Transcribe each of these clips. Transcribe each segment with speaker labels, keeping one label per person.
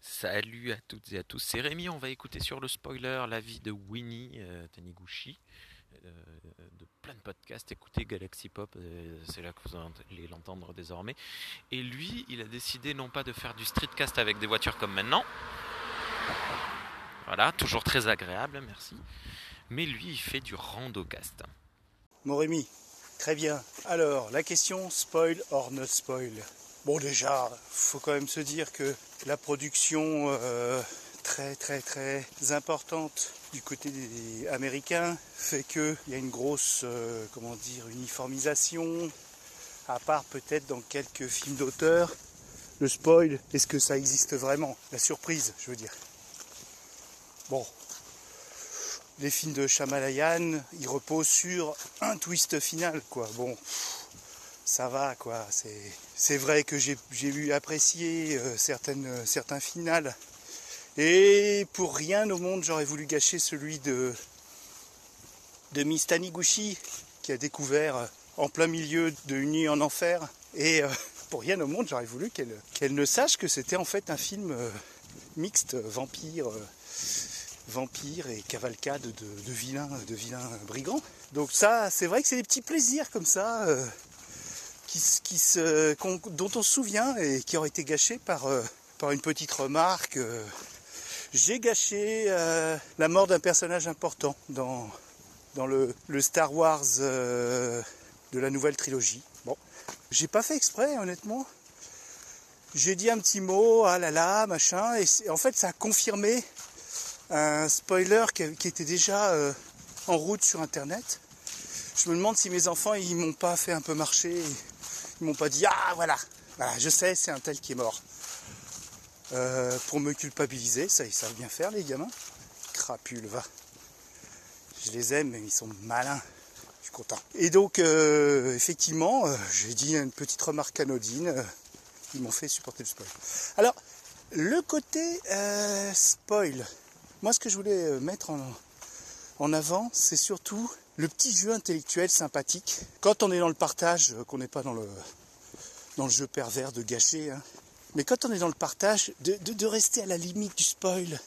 Speaker 1: Salut à toutes et à tous, c'est Rémi, on va écouter sur le spoiler la vie de Winnie euh, Taniguchi, euh, de plein de podcasts, écoutez Galaxy Pop, euh, c'est là que vous allez l'entendre désormais. Et lui, il a décidé non pas de faire du streetcast avec des voitures comme maintenant, voilà, toujours très agréable, merci, mais lui, il fait du randocast.
Speaker 2: Mon Rémi, très bien. Alors, la question spoil or not spoil? Bon déjà, faut quand même se dire que la production euh, très très très importante du côté des Américains fait qu'il y a une grosse euh, comment dire uniformisation, à part peut-être dans quelques films d'auteur. Le spoil, est-ce que ça existe vraiment? La surprise, je veux dire. Bon, les films de Shamalayan, ils reposent sur un twist final, quoi. Bon, ça va quoi. C'est vrai que j'ai eu apprécié euh, certaines, euh, certains finales. Et pour rien au monde, j'aurais voulu gâcher celui de, de Miss Taniguchi, qui a découvert euh, en plein milieu de Une nuit en enfer. Et pour rien au monde, j'aurais voulu qu'elle ne sache que c'était en fait un film mixte, vampire, vampire et cavalcade de, de, vilains, de vilains brigands. Donc ça, c'est vrai que c'est des petits plaisirs comme ça dont on se souvient et qui ont été gâchés par, euh, par une petite remarque. Euh. J'ai gâché euh, la mort d'un personnage important dans, dans le, Star Wars de la nouvelle trilogie. Bon, j'ai pas fait exprès, honnêtement. J'ai dit un petit mot, ah là là, machin, et en fait ça a confirmé un spoiler qui, qui était déjà en route sur internet. Je me demande si mes enfants ils m'ont pas fait un peu marcher ils m'ont pas dit ah voilà, je sais, c'est un tel qui est mort. Euh, pour me culpabiliser, ça ils savent bien faire les gamins. Crapule, va. Je les aime, mais ils sont malins. Je suis content. Et donc euh, effectivement, euh, j'ai dit une petite remarque anodine. ils m'ont fait supporter le spoil. Alors, le côté spoil, moi ce que je voulais mettre en avant, c'est surtout le petit jeu intellectuel sympathique. Quand on est dans le partage, euh, qu'on n'est pas dans le, dans le jeu pervers de gâcher, hein. mais quand on est dans le partage, de, rester à la limite du spoil.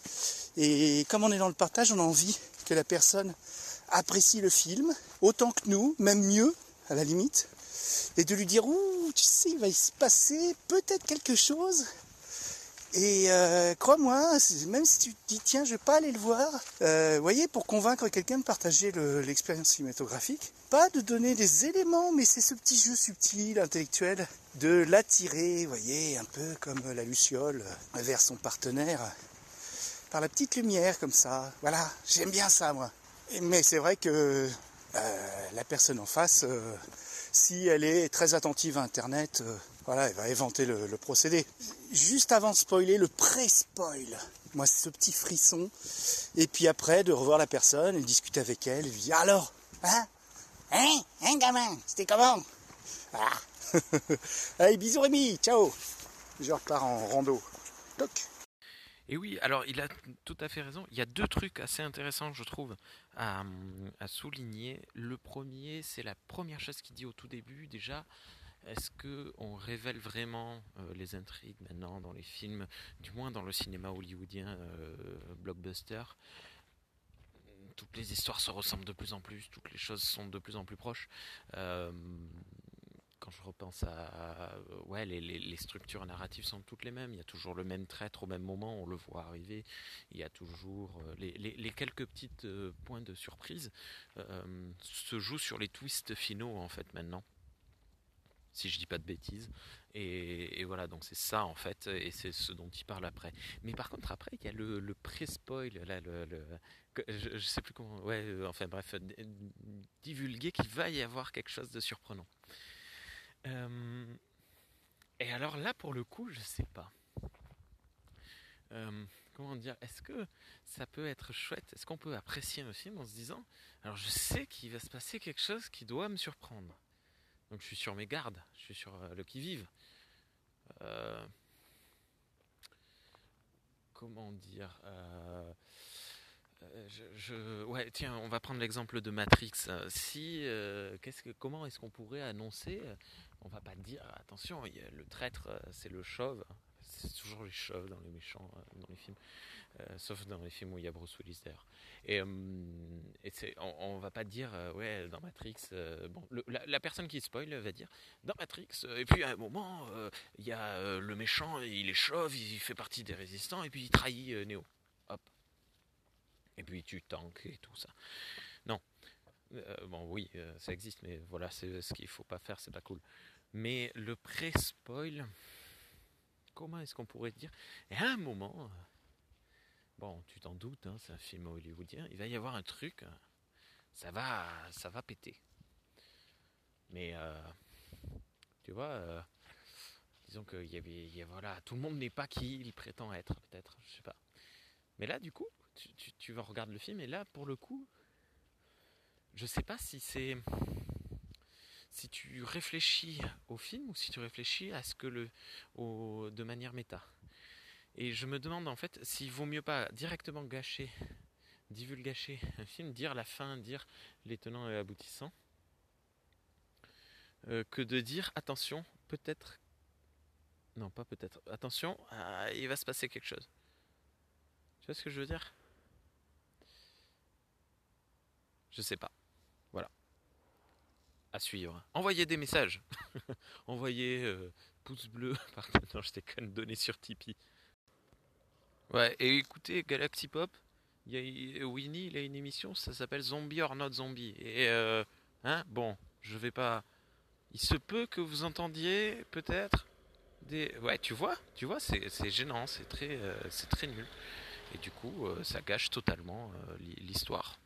Speaker 2: Et comme on est dans le partage, on a envie que la personne apprécie le film autant que nous, même mieux, à la limite, et de lui dire Ouh, tu sais, il va se passer peut-être quelque chose et euh, crois-moi, même si tu te dis tiens, je vais pas aller le voir, euh, voyez, pour convaincre quelqu'un de partager l'expérience cinématographique, pas de donner des éléments, mais c'est ce petit jeu subtil, intellectuel, de l'attirer, voyez, un peu comme la luciole vers son partenaire, par la petite lumière comme ça. Voilà, j'aime bien ça moi. Mais c'est vrai que euh, la personne en face, euh, si elle est très attentive à Internet, voilà, elle va inventer le, procédé. Juste avant de spoiler, le pré-spoil. Moi, c'est ce petit frisson. Et puis après, de revoir la personne et discuter avec elle. Et dire alors, hein Hein Hein, gamin C'était comment? Ah Allez, bisous Rémi, ciao Je repars en rando. Toc
Speaker 1: et oui, alors il a tout à fait raison. Il y a deux trucs assez intéressants, je trouve, à souligner. Le premier, c'est la première chose qu'il dit au tout début. Déjà, est-ce qu'on révèle vraiment euh, les intrigues maintenant dans les films, du moins dans le cinéma hollywoodien euh, blockbuster? Toutes les histoires se ressemblent de plus en plus, toutes les choses sont de plus en plus proches. Euh, quand je repense à, ouais, les, structures narratives sont toutes les mêmes. Il y a toujours le même traître au même moment, on le voit arriver. Il y a toujours les, quelques petits points de surprise se jouent sur les twists finaux en fait maintenant si je dis pas de bêtises. Et, voilà, donc c'est ça en fait, et c'est ce dont il parle après. Mais par contre, après, il y a le, le pré-spoil, là, le, je, je, sais plus comment, ouais, euh, enfin bref, divulguer qu'il va y avoir quelque chose de surprenant. Euh, et alors là, pour le coup, je sais pas. Euh, comment dire Est-ce que ça peut être chouette? Est-ce qu'on peut apprécier un film en se disant Alors je sais qu'il va se passer quelque chose qui doit me surprendre? Donc je suis sur mes gardes, je suis sur euh, le qui-vive. Euh, comment dire euh, tiens, on va prendre l'exemple de Matrix. Si, qu'est-ce que, comment est-ce qu'on pourrait annoncer On va pas dire, attention, le traître, c'est le chauve. C'est toujours les chauves dans les méchants, dans les films. sauf dans les films où il y a Bruce Willis d'ailleurs. Et, on, va pas dire, ouais, dans Matrix, bon, la, personne qui spoil va dire, dans Matrix, et puis à un moment, il y a le méchant, il est chauve, il fait partie des résistants, et puis il trahit Neo. Hop. Et puis tu tanks et tout ça. Non. bon, oui, ça existe, mais voilà, c'est ce qu'il faut pas faire, c'est pas cool. Mais le pré-spoil, comment est-ce qu'on pourrait dire? Et à un moment, bon, tu t'en doutes, hein, c'est un film hollywoodien, il va y avoir un truc, ça va, ça va péter. Mais, euh, tu vois, euh, disons que voilà, tout le monde n'est pas qui il prétend être, peut-être, je sais pas. Mais là, du coup, tu, tu regarder le film, et là, pour le coup, je sais pas si c'est si tu réfléchis au film ou si tu réfléchis à ce que le au, de manière méta. Et je me demande en fait s'il vaut mieux pas directement gâcher, divulgacher un film, dire la fin, dire les tenants et aboutissants, euh, que de dire attention, peut-être, non pas peut-être, attention, ah, il va se passer quelque chose. Tu vois ce que je veux dire? Je sais pas à suivre. Envoyez des messages. Envoyez euh, pouce bleu. non, je déconne, donner sur Tipeee. Ouais, et écoutez, Galaxy Pop, y a, Winnie, il a une émission, ça s'appelle Zombie or Not Zombie. Et, euh, hein, bon, je vais pas. Il se peut que vous entendiez, peut-être, des. Ouais, tu vois, tu vois, c'est gênant, c'est très, euh, c'est très nul. Et du coup, ça gâche totalement l'histoire.